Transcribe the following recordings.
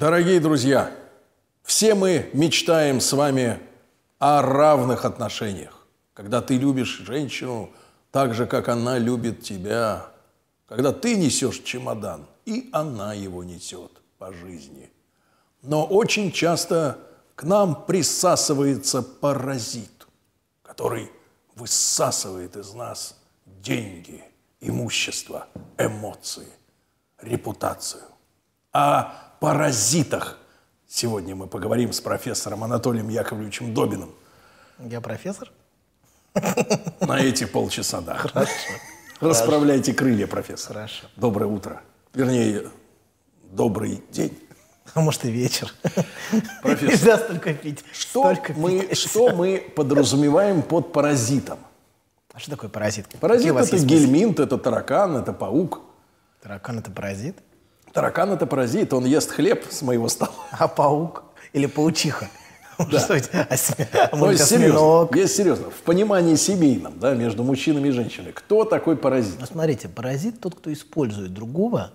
Дорогие друзья, все мы мечтаем с вами о равных отношениях. Когда ты любишь женщину так же, как она любит тебя. Когда ты несешь чемодан, и она его несет по жизни. Но очень часто к нам присасывается паразит, который высасывает из нас деньги, имущество, эмоции, репутацию. О паразитах сегодня мы поговорим с профессором Анатолием Яковлевичем Добиным. Я профессор? На эти полчаса, да. Хорошо. Расправляйте крылья, профессор. Хорошо. Доброе утро. Вернее, добрый день. А может и вечер. Профессор, Нельзя столько пить. Что Столько мы, пить. что мы подразумеваем под паразитом? А что такое паразит? Паразит это гельминт, это таракан, это паук. Таракан это паразит? Таракан это паразит, он ест хлеб с моего стола. А паук? Или паучиха? Что это? Осьми- Ну, Может, серьезно, есть серьезно. В понимании семейном, да, между мужчинами и женщинами, кто такой паразит? Ну, смотрите, паразит тот, кто использует другого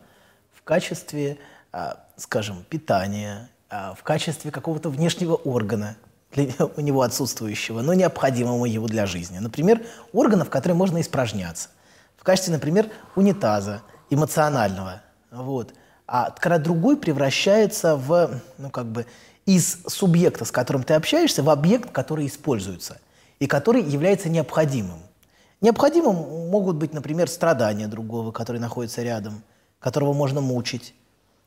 в качестве, а, скажем, питания, а, в качестве какого-то внешнего органа для у него отсутствующего, но необходимого его для жизни. Например, органа, в который можно испражняться. В качестве, например, унитаза, эмоционального. Вот. А когда другой превращается в, ну, как бы, из субъекта, с которым ты общаешься, в объект, который используется и который является необходимым. Необходимым могут быть, например, страдания другого, который находится рядом, которого можно мучить.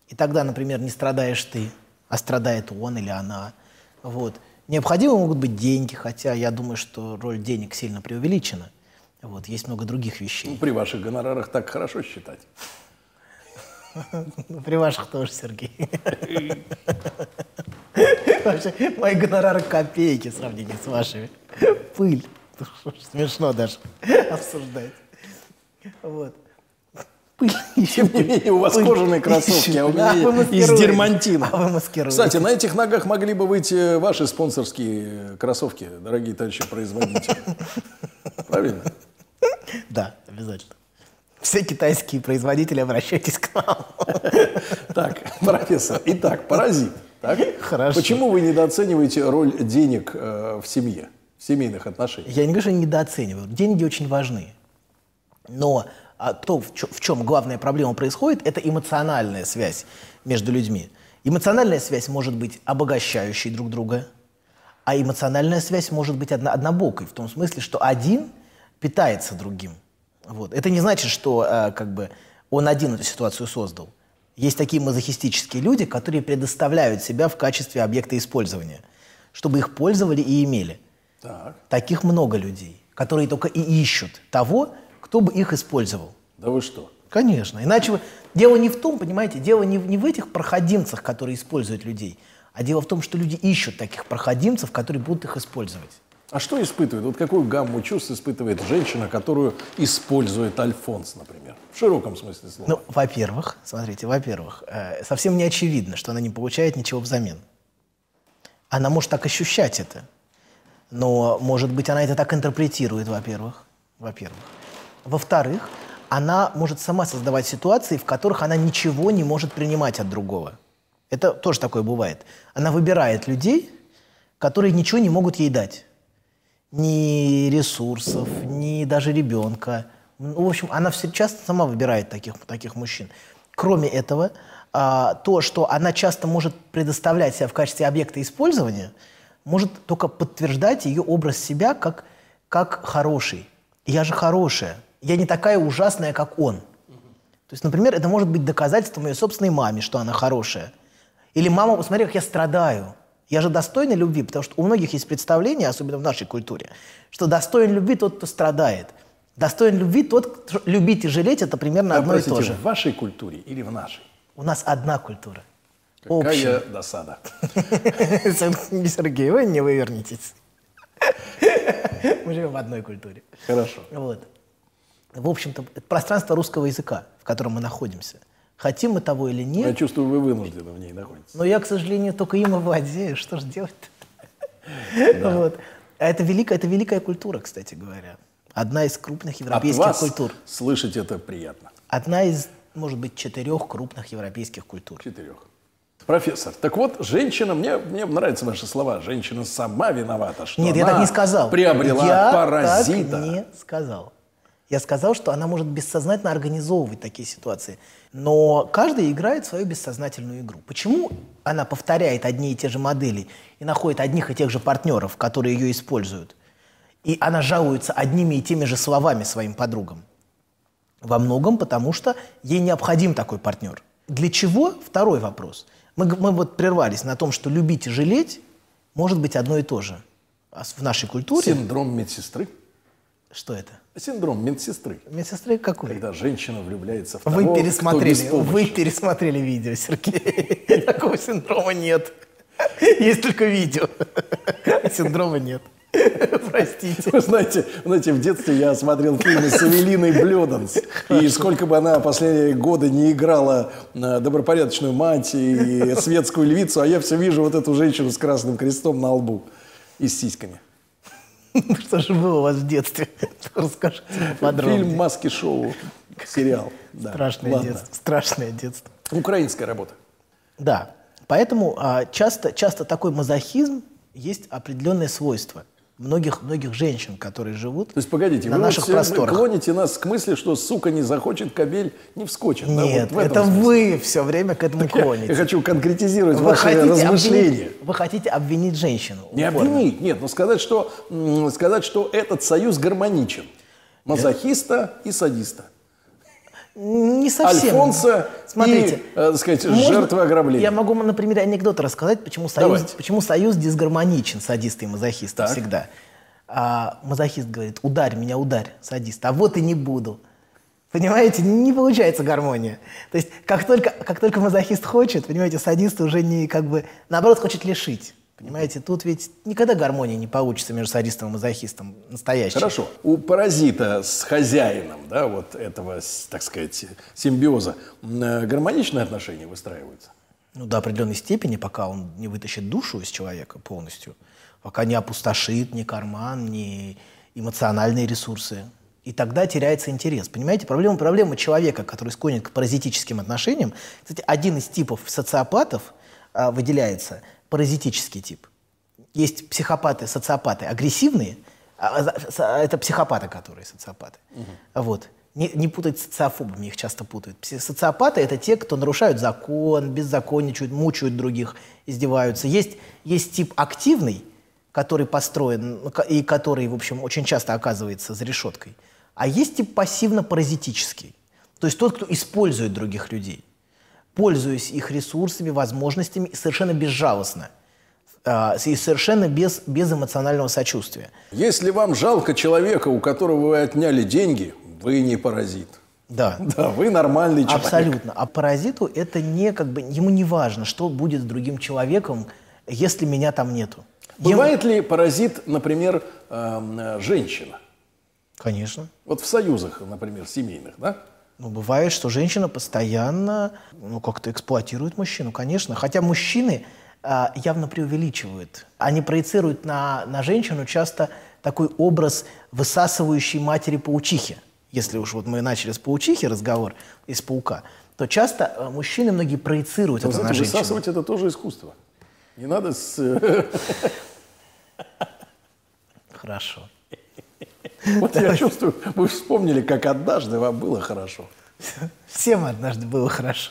И тогда, например, не страдаешь ты, а страдает он или она. Вот. Необходимы могут быть деньги, хотя я думаю, что роль денег сильно преувеличена. Вот. Есть много других Ну, вещей. при ваших гонорарах так хорошо считать. При ваших тоже, Сергей. Вообще, мои гонорары копейки в сравнении с вашими. Пыль. Смешно даже обсуждать. Вот. Пыль. Тем не менее, у вас Пыль. кожаные кроссовки, а у меня вы из дермантина. А. Кстати, на этих ногах могли бы быть э, ваши спонсорские кроссовки, дорогие товарищи производители. Правильно? Да, обязательно. Все китайские производители, обращайтесь к нам. Так, профессор. Итак, паразит. Так? Хорошо. Почему вы недооцениваете роль денег э, в семье, в семейных отношениях? Я не говорю, что они недооценивают. Деньги очень важны. Но а, то, в, чё- в чем главная проблема происходит, это эмоциональная связь между людьми. Эмоциональная связь может быть обогащающей друг друга, а эмоциональная связь может быть одно- однобокой, в том смысле, что один питается другим. Вот. Это не значит, что а, как бы, он один эту ситуацию создал. Есть такие мазохистические люди, которые предоставляют себя в качестве объекта использования, чтобы их пользовали и имели. Так. Таких много людей, которые только и ищут того, кто бы их использовал. Да вы что? Конечно. Иначе вы- дело не в том, понимаете, дело не, в- не в этих проходимцах, которые используют людей, а дело в том, что люди ищут таких проходимцев, которые будут их использовать. А что испытывает? Вот какую гамму чувств испытывает женщина, которую использует Альфонс, например? В широком смысле слова. Ну, во-первых, смотрите, во-первых, э, совсем не очевидно, что она не получает ничего взамен. Она может так ощущать это, но, может быть, она это так интерпретирует, во-первых. Во-первых. Во-вторых, она может сама создавать ситуации, в которых она ничего не может принимать от другого. Это тоже такое бывает. Она выбирает людей, которые ничего не могут ей дать. Ни ресурсов, ни даже ребенка. Ну, в общем, она все часто сама выбирает таких, таких мужчин. Кроме этого, а, то, что она часто может предоставлять себя в качестве объекта использования, может только подтверждать ее образ себя как, как хороший. Я же хорошая. Я не такая ужасная, как он. То есть, например, это может быть доказательством ее собственной маме, что она хорошая. Или мама, посмотри, как я страдаю. Я же достойна любви, потому что у многих есть представление, особенно в нашей культуре, что достоин любви тот, кто страдает. Достоин любви тот, кто любить и жалеть, это примерно одно и то же. в вашей культуре или в нашей? У нас одна культура. Какая Общая. досада. Сергей, вы не вывернетесь. Мы живем в одной культуре. Хорошо. Вот. В общем-то, пространство русского языка, в котором мы находимся. Хотим мы того или нет, Я чувствую, вы вынуждены в ней находитесь. но я, к сожалению, только им и владею. Что же делать-то? Вот. А это великая, это великая культура, кстати говоря. Одна из крупных От европейских вас культур. слышать это приятно. Одна из, может быть, четырех крупных европейских культур. Четырех. Профессор, так вот, женщина, мне, мне нравятся ваши слова, женщина сама виновата, что Нет, она я так не сказал. приобрела я паразита. так не сказал. Я сказал, что она может бессознательно организовывать такие ситуации. Но каждый играет свою бессознательную игру. Почему она повторяет одни и те же модели и находит одних и тех же партнеров, которые ее используют? И она жалуется одними и теми же словами своим подругам? Во многом потому, что ей необходим такой партнер. Для чего? Второй вопрос. Мы, мы вот прервались на том, что любить и жалеть может быть одно и то же. А в нашей культуре... Синдром медсестры. Что это? Синдром медсестры. Медсестры какой? Когда женщина влюбляется в того, Вы кто пересмотрели, беспомощен. вы пересмотрели видео, Сергей. Такого синдрома нет. Есть только видео. А Синдрома нет. Простите. Вы знаете, вы знаете, в детстве я смотрел фильмы с Эвелиной Блёданс. И сколько бы она последние годы не играла э, добропорядочную мать и светскую львицу, а я все вижу вот эту женщину с красным крестом на лбу и с сиськами. Что же было у вас в детстве? Расскажите Фильм подробнее. «Маски-шоу», сериал. Да, Страшное ладно. детство. Страшное детство. Украинская работа. Да. Поэтому а, часто, часто такой мазохизм есть определенное свойство многих, многих женщин, которые живут То есть, погодите, на вы наших вот просторах. клоните нас к мысли, что сука не захочет, кобель не вскочит. да, Нет, вот в этом это смысле. вы все время к этому Я клоните. хочу конкретизировать Вы ваши хотите, размышления. обвинить, вы хотите обвинить женщину. Не упорно. обвинить, нет, но сказать, что, сказать, что этот союз гармоничен. Мазохиста и садиста. Не совсем. Альфонса Смотрите, и, э, так сказать, можно- жертвы ограбления. Я могу, на примере анекдота рассказать, почему союз, Давайте. почему союз дисгармоничен садиста и мазохиста Так. всегда. А мазохист говорит, ударь меня, ударь, садист. А вот и не буду. Понимаете, не получается гармония. То есть, как только, как только мазохист хочет, понимаете, садист уже не как бы, наоборот, хочет лишить. Понимаете, тут ведь никогда гармония не получится между садистом и мазохистом настоящей. Хорошо. У паразита с хозяином, да, вот этого, так сказать, симбиоза, э, гармоничные отношения выстраиваются? Ну, до определенной степени, пока он не вытащит душу из человека полностью, пока не опустошит ни карман, ни эмоциональные ресурсы. И тогда теряется интерес. Понимаете, проблема, проблема человека, который склонен к паразитическим отношениям. Кстати, один из типов социопатов а, выделяется паразитический тип. Есть психопаты, социопаты агрессивные, а, а это психопаты, которые социопаты. Вот. Не, не путать с социофобами, их часто путают. Социопаты – это те, кто нарушают закон, беззаконничают, мучают других, издеваются. Есть, есть тип активный, который построен ну, и который, в общем, очень часто оказывается за решеткой. А есть тип пассивно-паразитический. То есть тот, кто использует других людей, пользуясь их ресурсами, возможностями совершенно безжалостно. а, И совершенно без, без эмоционального сочувствия. Если вам жалко человека, у которого вы отняли деньги, вы не паразит. Да. Да, вы нормальный человек. Абсолютно. А паразиту это не как бы ему не важно, что будет с другим человеком, если меня там нету. Ему- Бывает ли паразит, например, эм, э, женщина? Конечно. Вот в союзах, например, семейных, да? Ну, бывает, что женщина постоянно ну, как-то эксплуатирует мужчину, конечно. Хотя мужчины а, явно преувеличивают. Они проецируют на, на женщину часто такой образ высасывающей матери-паучихи. Если уж вот мы начали с паучихи разговор, из паука, то часто а, мужчины многие проецируют Вы это на знаете, женщину. высасывать это тоже искусство. Не надо с... э, Хорошо. Вот я чувствую, вы вспомнили, как однажды вам было хорошо. Всем однажды было хорошо.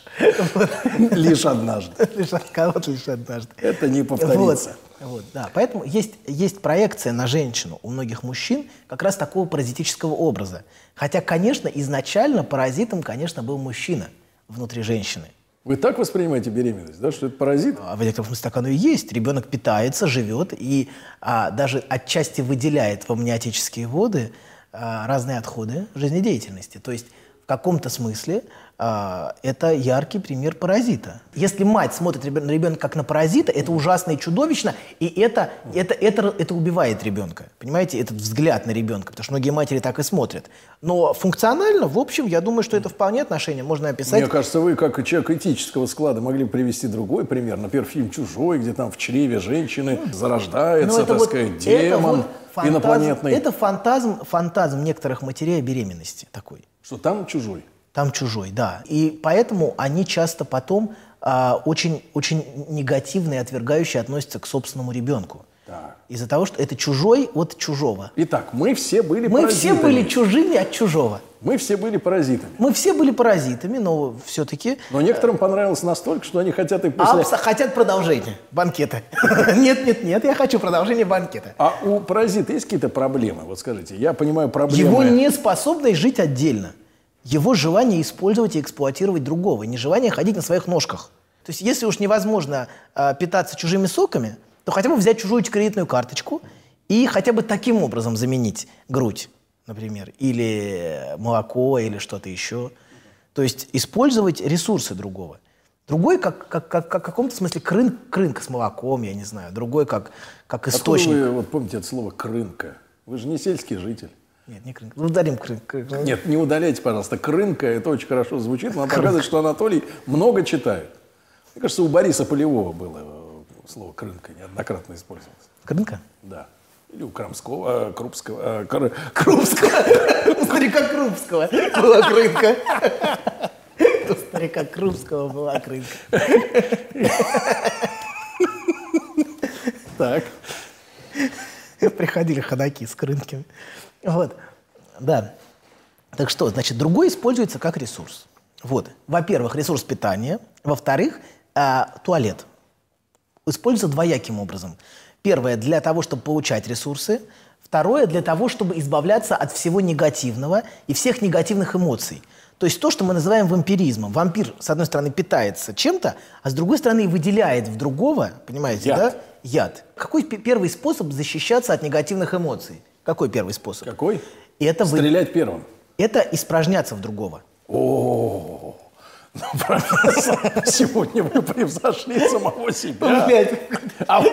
Лишь однажды. Лишь от кого-то лишь однажды. Это не повторится. Вот, вот, да. Поэтому есть, есть проекция на женщину у многих мужчин как раз такого паразитического образа. Хотя, конечно, изначально паразитом, конечно, был мужчина внутри женщины. Вы так воспринимаете беременность, да, что это паразит? А в некотором смысле так оно и есть. Ребенок питается, живет и а, даже отчасти выделяет в амниотические воды а, разные отходы жизнедеятельности. То есть каком-то смысле а, это яркий пример паразита. Если мать смотрит на ребенка как на паразита, это ужасно и чудовищно, и это, это, это, это убивает ребенка. Понимаете, этот взгляд на ребенка, потому что многие матери так и смотрят. Но функционально, в общем, я думаю, что это вполне отношение можно описать. Мне кажется, вы, как человек этического склада, могли привести другой пример. Например, фильм «Чужой», где там в чреве женщины зарождается, Ну, это так вот- сказать, это демон вот фантазм- инопланетный. Это фантазм, фантазм некоторых матерей о беременности такой. Что там чужой. Там чужой, да. И поэтому они часто потом а, очень, очень негативно и отвергающе относятся к собственному ребенку. Так. Из-за того, что это чужой от чужого. Итак, мы все были Мы все паразитами. были чужими от чужого. Мы все были паразитами. Мы все были паразитами, но все-таки Но некоторым понравилось настолько, что они хотят и после... хотят продолжения банкета. Нет, нет, нет, я хочу продолжение банкета. А у паразита есть какие-то проблемы? Вот скажите, я понимаю проблемы... Его неспособность жить отдельно. Его желание использовать и эксплуатировать другого, не желание ходить на своих ножках. То есть если уж невозможно э, питаться чужими соками, то хотя бы взять чужую кредитную карточку и хотя бы таким образом заменить грудь, например, или молоко, или что-то еще. То есть использовать ресурсы другого. Другой как, как, как, как в каком-то смысле крын, крынка с молоком, я не знаю. Другой как, как Откуда источник. вы вот помните это слово «крынка»? Вы же не сельский житель. Нет, не крынка. Ну, ударим крынка. Нет, не удаляйте, пожалуйста. Крынка, это очень хорошо звучит, но показывает, что Анатолий много читает. Мне кажется, у Бориса Полевого было слово «крынка» неоднократно использовалось. Крынка? Да. Или у Крамского, э, Крупского. э, Кр- Крупского. У старика Крупского была крынка. У старика Крупского была крынка. Так. Приходили ходаки с крынками. Вот. Да. Так что, значит, другой используется как ресурс. Вот. Во-первых, ресурс питания. Во-вторых, а, туалет. Используется двояким образом. Первое, для того, чтобы получать ресурсы. Второе, для того, чтобы избавляться от всего негативного и всех негативных эмоций. То есть то, что мы называем вампиризмом. Вампир, с одной стороны, питается чем-то, а с другой стороны, выделяет в другого, понимаете, Яд. да? Яд. Какой пе- первый способ защищаться от негативных эмоций? Какой первый способ? Какой? Это, вы- Стрелять первым. это испражняться в другого. О, профессор, сегодня вы превзошли самого себя. А вы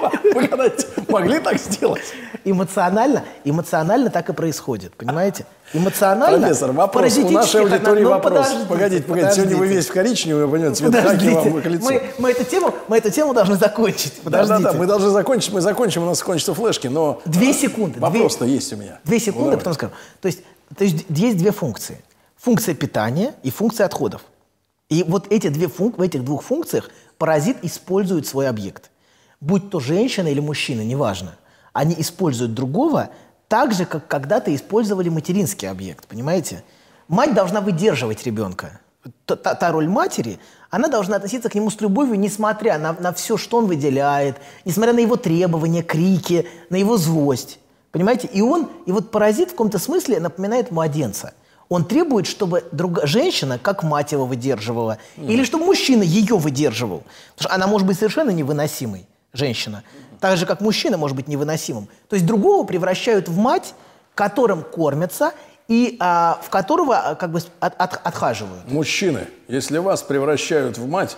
могли так сделать? Эмоционально, эмоционально так и происходит, понимаете? Эмоционально. Профессор, вопрос. У нашей аудитории ну, вопрос. подождите, Погодите, погодите. Сегодня вы весь в коричневом, вы понимаете, цвет хаки вам к лицу. мы, мы, эту тему, мы эту тему должны закончить. Подождите. Да-да-да, мы должны закончить, мы закончим, у нас кончатся флешки, но... Две секунды. Вопрос-то есть у меня. Две Ну, секунды, давай. потом скажу. То есть, то есть есть две функции. Функция питания и функция отходов. И вот эти две функ... в этих двух функциях паразит использует свой объект. Будь то женщина или мужчина, неважно. Они используют другого так же, как когда-то использовали материнский объект, понимаете? Мать должна выдерживать ребенка. Та, та- роль матери, она должна относиться к нему с любовью, несмотря на, на все, что он выделяет, несмотря на его требования, крики, на его злость. Понимаете? И он, и вот паразит в каком-то смысле напоминает младенца. Он требует, чтобы друга, женщина, как мать его выдерживала, или чтобы мужчина ее выдерживал. Потому что она может быть совершенно невыносимой, женщина. Так же, как мужчина может быть невыносимым. То есть другого превращают в мать, которым кормятся, и а, в которого а, как бы от- от- отхаживают. Мужчины, если вас превращают в мать,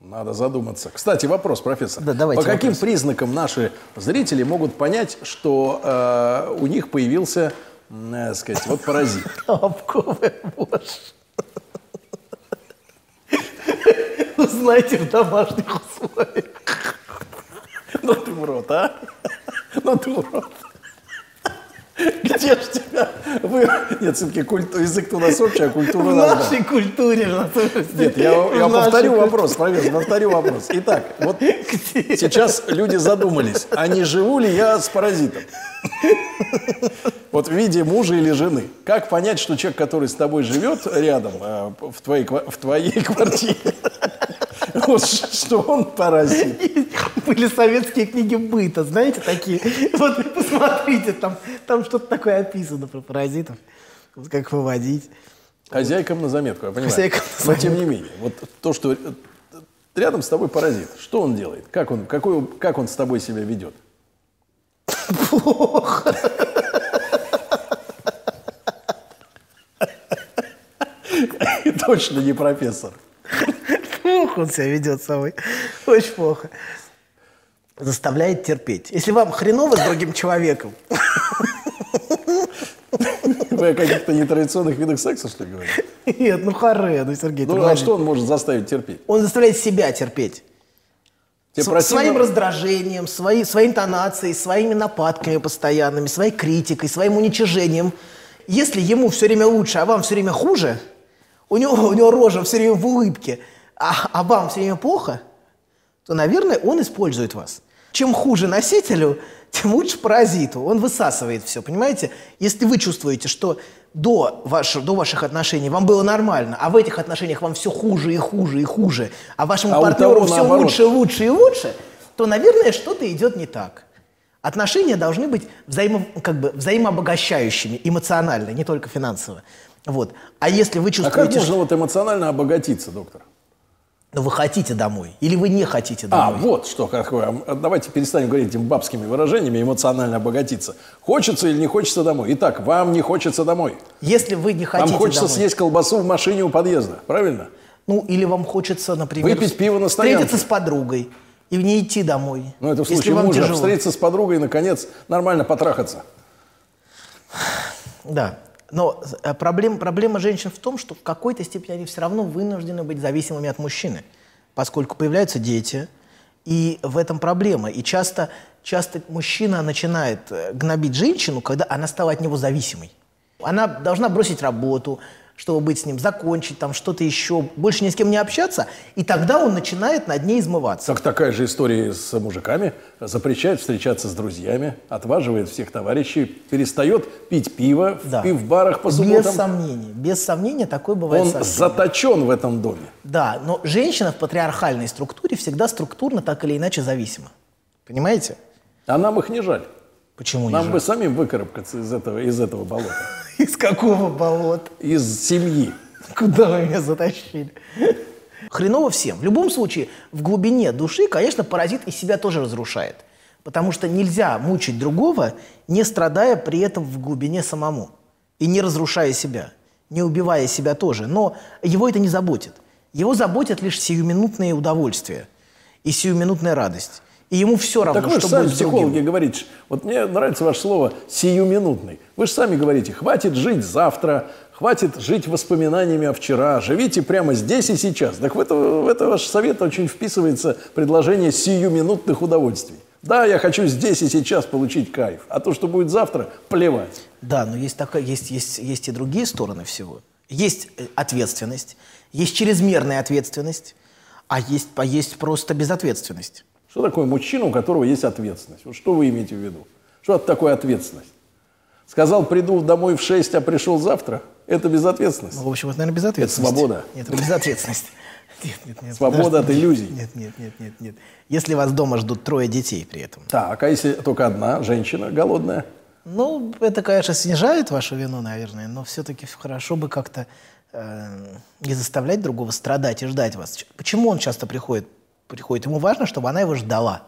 надо задуматься. Кстати, вопрос, профессор. Да, давайте По каким вопрос. признакам наши зрители могут понять, что э, у них появился, э, сказать, вот паразит? Лобковая вошь. Узнаете в домашних условиях. Ну ты урод, а? Ну ты урод. Где ж тебя? Вы... Нет, все-таки культу... язык-то у нас общий, а культура В нас... да. нашей культуре. Нет, я, я нашей повторю культуре. вопрос, профессор, повторю вопрос. Итак, вот сейчас люди задумались, а не живу ли я с паразитом? Вот в виде мужа или жены. Как понять, что человек, который с тобой живет рядом, э, в твоей, в твоей квартире, вот что он паразит? Были советские книги быта, знаете, такие. Вот посмотрите, там, там что-то такое описано про паразитов. Вот Как выводить. Хозяйкам на заметку, я понимаю. Хозяйкам на Но тем не менее, вот то, что э, рядом с тобой паразит, что он делает? Как он, какой, как он с тобой себя ведет? Плохо. Точно не профессор. Плохо он себя ведет собой. Очень плохо. Заставляет терпеть. Если вам хреново с другим человеком, Вы о каких-то нетрадиционных видах секса, что ли, говорите? нет, ну харе, ну Сергей, Ну, а что он может заставить терпеть? Он заставляет себя терпеть. Тебе С- противно- Своим раздражением, своей, своей интонацией, своими нападками постоянными, своей критикой, своим уничижением. Если ему все время лучше, а вам все время хуже, у него, у него рожа все время в улыбке, а, а вам все время плохо, то, наверное, он использует вас. Чем хуже носителю, тем лучше паразиту. Он высасывает все, понимаете? Если вы чувствуете, что до, ваш, до ваших отношений вам было нормально, а в этих отношениях вам все хуже и хуже и хуже, а вашему А партнеру все наоборот. лучше, лучше и лучше, то, наверное, что-то идет не так. Отношения должны быть взаимо, как бы, взаимообогащающими, эмоционально, не только финансово. Вот. А если вы А как чувствуете, можно что вот эмоционально обогатиться, доктор? Ну, вы хотите домой, или вы не хотите А, домой. вот что какое. А Давайте перестанем говорить этими бабскими выражениями, эмоционально обогатиться. Хочется или не хочется домой? Итак, вам не хочется домой. Если вы не хотите Вам хочется домой, съесть колбасу в машине у подъезда, правильно? ну, или вам хочется, например, Выпить пиво на встретиться стоянке. с подругой и не идти домой. Ну, это в случае мужа. тяжело. Встретиться с подругой и, наконец, нормально потрахаться. Да. Но э, проблема, проблема женщин в том, что в какой-то степени они все равно вынуждены быть зависимыми от мужчины, поскольку появляются дети, и в этом проблема. И часто, часто мужчина начинает э, гнобить женщину, когда она стала от него зависимой. Она должна бросить работу, чтобы быть с ним, закончить там что-то еще, больше ни с кем не общаться, и тогда он начинает над ней измываться. Так такая же история с мужиками. Запрещает встречаться с друзьями, отваживает всех товарищей, перестает пить пиво в Да. пивбарах по Без субботам. сомнения, без сомнения такое бывает Он совсем. заточен в этом доме. Да, но женщина в патриархальной структуре всегда структурно так или иначе зависима. Понимаете? А нам их не жаль. Почему не Нам жаль? бы самим выкарабкаться из этого, из этого болота. Из какого болота? Из семьи. Куда вы меня затащили? Хреново всем. В любом случае, в глубине души, конечно, паразит из себя тоже разрушает. Потому что нельзя мучить другого, не страдая при этом в глубине самому. И не разрушая себя. Не убивая себя тоже. Но его это не заботит. Его заботят лишь сиюминутные удовольствия. И сиюминутная радость. И ему все равно, Так вы что сами, будет с другим. психологи, говорите, вот мне нравится ваше слово «сиюминутный». Вы же сами говорите, хватит жить завтра, хватит жить воспоминаниями о вчера, живите прямо здесь и сейчас. Так в это, в это ваш совет очень вписывается предложение сиюминутных удовольствий. Да, я хочу здесь и сейчас получить кайф, а то, что будет завтра, плевать. Да, но есть, такая, есть, есть, есть и другие стороны всего. Есть э, ответственность, есть чрезмерная ответственность, а есть, а есть просто безответственность. Что такое мужчина, у которого есть ответственность? Вот что вы имеете в виду? Что это такое ответственность? Сказал, приду домой в 6, а пришел завтра? Это безответственность. Ну, в общем, это, наверное, безответственность. свобода. Нет, это безответственность. Нет, нет, нет. Свобода подожди. от иллюзий. Нет, нет, нет, нет, нет. Если вас дома ждут трое детей при этом. Так, а если только одна женщина голодная? Ну, это, конечно, снижает вашу вину, наверное, но все-таки хорошо бы как-то э, не заставлять другого страдать и ждать вас. Почему он часто приходит? Приходит? Ему важно, чтобы она его ждала.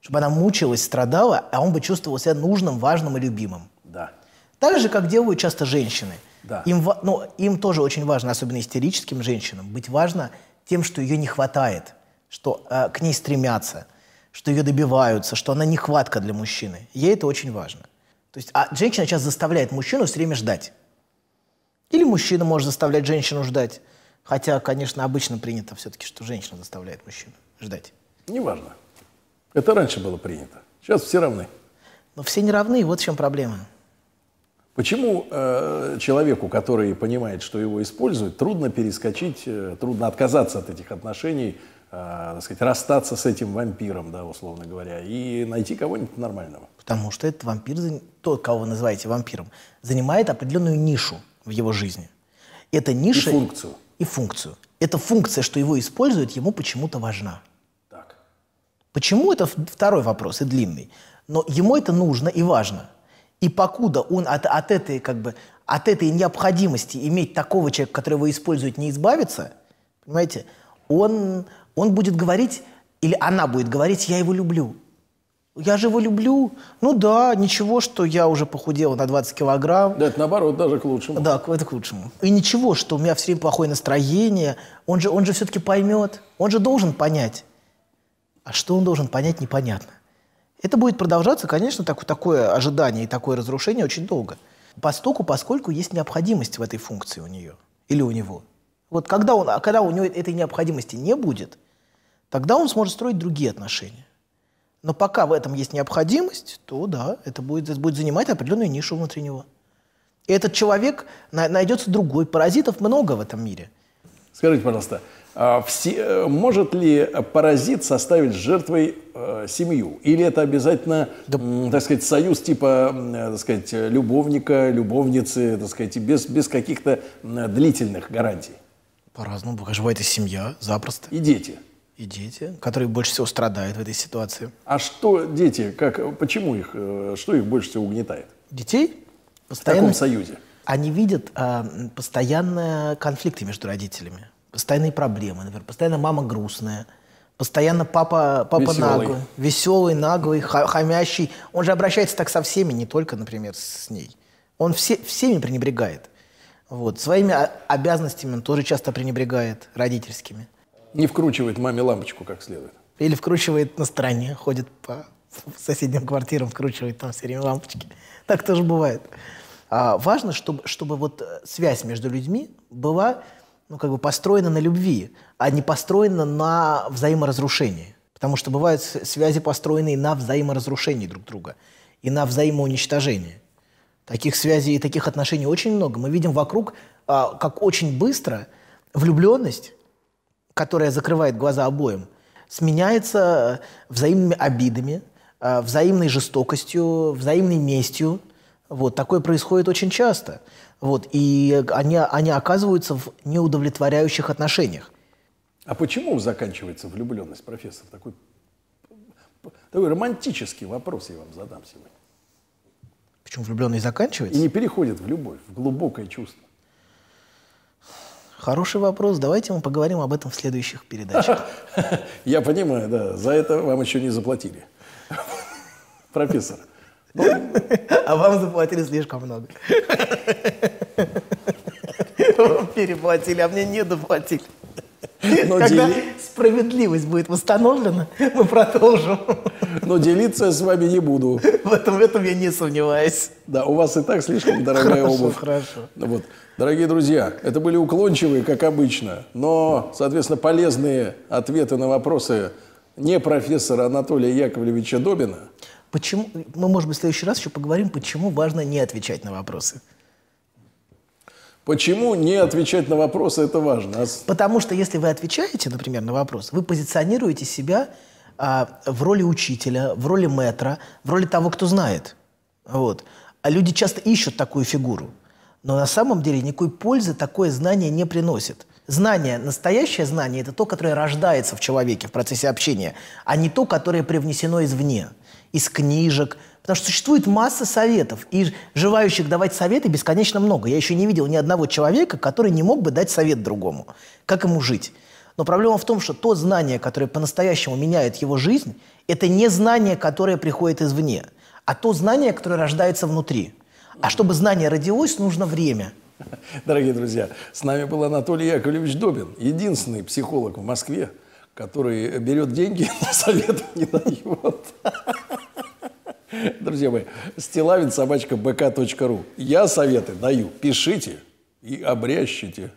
Чтобы она мучилась, страдала, а он бы чувствовал себя нужным, важным и любимым. Да. Так же, как делают часто женщины. Да. Им, ну, им тоже очень важно, особенно истерическим женщинам, быть важно тем, что ее не хватает, что э, к ней стремятся, что ее добиваются, что она нехватка для мужчины. Ей это очень важно. То есть, а женщина сейчас заставляет мужчину все время ждать. Или мужчина может заставлять женщину ждать. Хотя, конечно, обычно принято все-таки, что женщина заставляет мужчину ждать. Неважно. Это раньше было принято. Сейчас все равны. Но все не равны, вот в чем проблема. Почему э, человеку, который понимает, что его используют, трудно перескочить, э, трудно отказаться от этих отношений, э, так сказать, расстаться с этим вампиром, да, условно говоря, и найти кого-нибудь нормального? Потому что этот вампир, тот, кого вы называете вампиром, занимает определенную нишу в его жизни. Эта ниша... И функцию. И функцию. Эта функция, что его используют, ему почему-то важна. Так. Почему, это второй вопрос и длинный. Но ему это нужно и важно. И покуда он от, от, этой, как бы, от этой необходимости иметь такого человека, который его использует, не избавиться, понимаете, он, он будет говорить, или она будет говорить, я его люблю. Я же его люблю. Ну да, ничего, что я уже похудела на 20 килограмм. Да, это наоборот, даже к лучшему. Да, к- это к лучшему. И ничего, что у меня все время плохое настроение. Он же, он же все-таки поймет. Он же должен понять. А что он должен понять, непонятно. Это будет продолжаться, конечно, так, такое ожидание и такое разрушение очень долго. Постоку, поскольку есть необходимость в этой функции у нее или у него. Вот когда, он, а когда у него этой необходимости не будет, тогда он сможет строить другие отношения. Но пока в этом есть необходимость, то да, это будет, это будет занимать определенную нишу внутри него. И этот человек на- найдется другой. Паразитов много в этом мире. Скажите, пожалуйста, А все, может ли паразит составить жертвой э, семью? Или это обязательно, да. м, так сказать, союз типа, э, так сказать, любовника, любовницы, так сказать, без, без каких-то длительных гарантий? По-разному. Бывает и семья, запросто. И дети. И дети, которые больше всего страдают в этой ситуации. А что дети, как, почему их, э, что их больше всего угнетает? Детей? Постоянно, в таком союзе. Они видят а, постоянные конфликты между родителями, постоянные проблемы, например, постоянно мама грустная, постоянно папа, папа веселый. наглый, веселый, наглый, хамящий. Он же обращается так со всеми, не только, например, с ней. Он все, всеми пренебрегает. Вот. Своими обязанностями он тоже часто пренебрегает, родительскими. Не вкручивает маме лампочку как следует. Или вкручивает на стороне, ходит по соседним квартирам, вкручивает там все время лампочки. Так тоже бывает. А важно, чтобы, чтобы вот э, связь между людьми была ну, как бы построена на любви, а не построена на взаиморазрушении. Потому что бывают связи, построенные на взаиморазрушении друг друга и на взаимоуничтожении. Таких связей и таких отношений очень много. Мы видим вокруг, а, как очень быстро влюбленность которая закрывает глаза обоим, сменяется э, взаимными обидами, э, взаимной жестокостью, взаимной местью. Вот, такое происходит очень часто. Вот, и они, они оказываются в неудовлетворяющих отношениях. А почему заканчивается влюбленность, профессор? Такой, такой романтический вопрос я вам задам сегодня. Почему влюбленность заканчивается? И не переходит в любовь, в глубокое чувство. Хороший вопрос. Давайте мы поговорим об этом в следующих передачах. Я понимаю, да. За это вам еще не заплатили. Профессор. А вам заплатили слишком много. Переплатили, а мне не доплатили. Но Когда дели... справедливость будет восстановлена, мы продолжим. Но делиться с вами не буду. В этом, в этом я не сомневаюсь. Да, у вас и так слишком дорогая хорошо, обувь. Хорошо, Вот. Дорогие друзья, это были уклончивые, как обычно, но, соответственно, полезные ответы на вопросы не профессора Анатолия Яковлевича Добина. Почему, мы, может быть, в следующий раз еще поговорим, почему важно не отвечать на вопросы. Почему не отвечать на вопросы это важно? А Потому что если вы отвечаете, например, на вопрос, вы позиционируете себя а, в роли учителя, в роли метра, в роли того, кто знает. Вот. А люди часто ищут такую фигуру. Но на самом деле никакой пользы такое знание не приносит. Знание, настоящее знание – это то, которое рождается в человеке в процессе общения, а не то, которое привнесено извне, из книжек. Потому что существует масса советов, и желающих давать советы бесконечно много. Я еще не видел ни одного человека, который не мог бы дать совет другому, как ему жить. Но проблема в том, что то знание, которое по-настоящему меняет его жизнь, это не знание, которое приходит извне, а то знание, которое рождается внутри – а чтобы знание родилось, нужно время. Дорогие друзья, с нами был Анатолий Яковлевич Добин, единственный психолог в Москве, который берет деньги, но совет не дает. Друзья мои, стилавин собачка бк.ру. Я советы даю. Пишите и обрящите.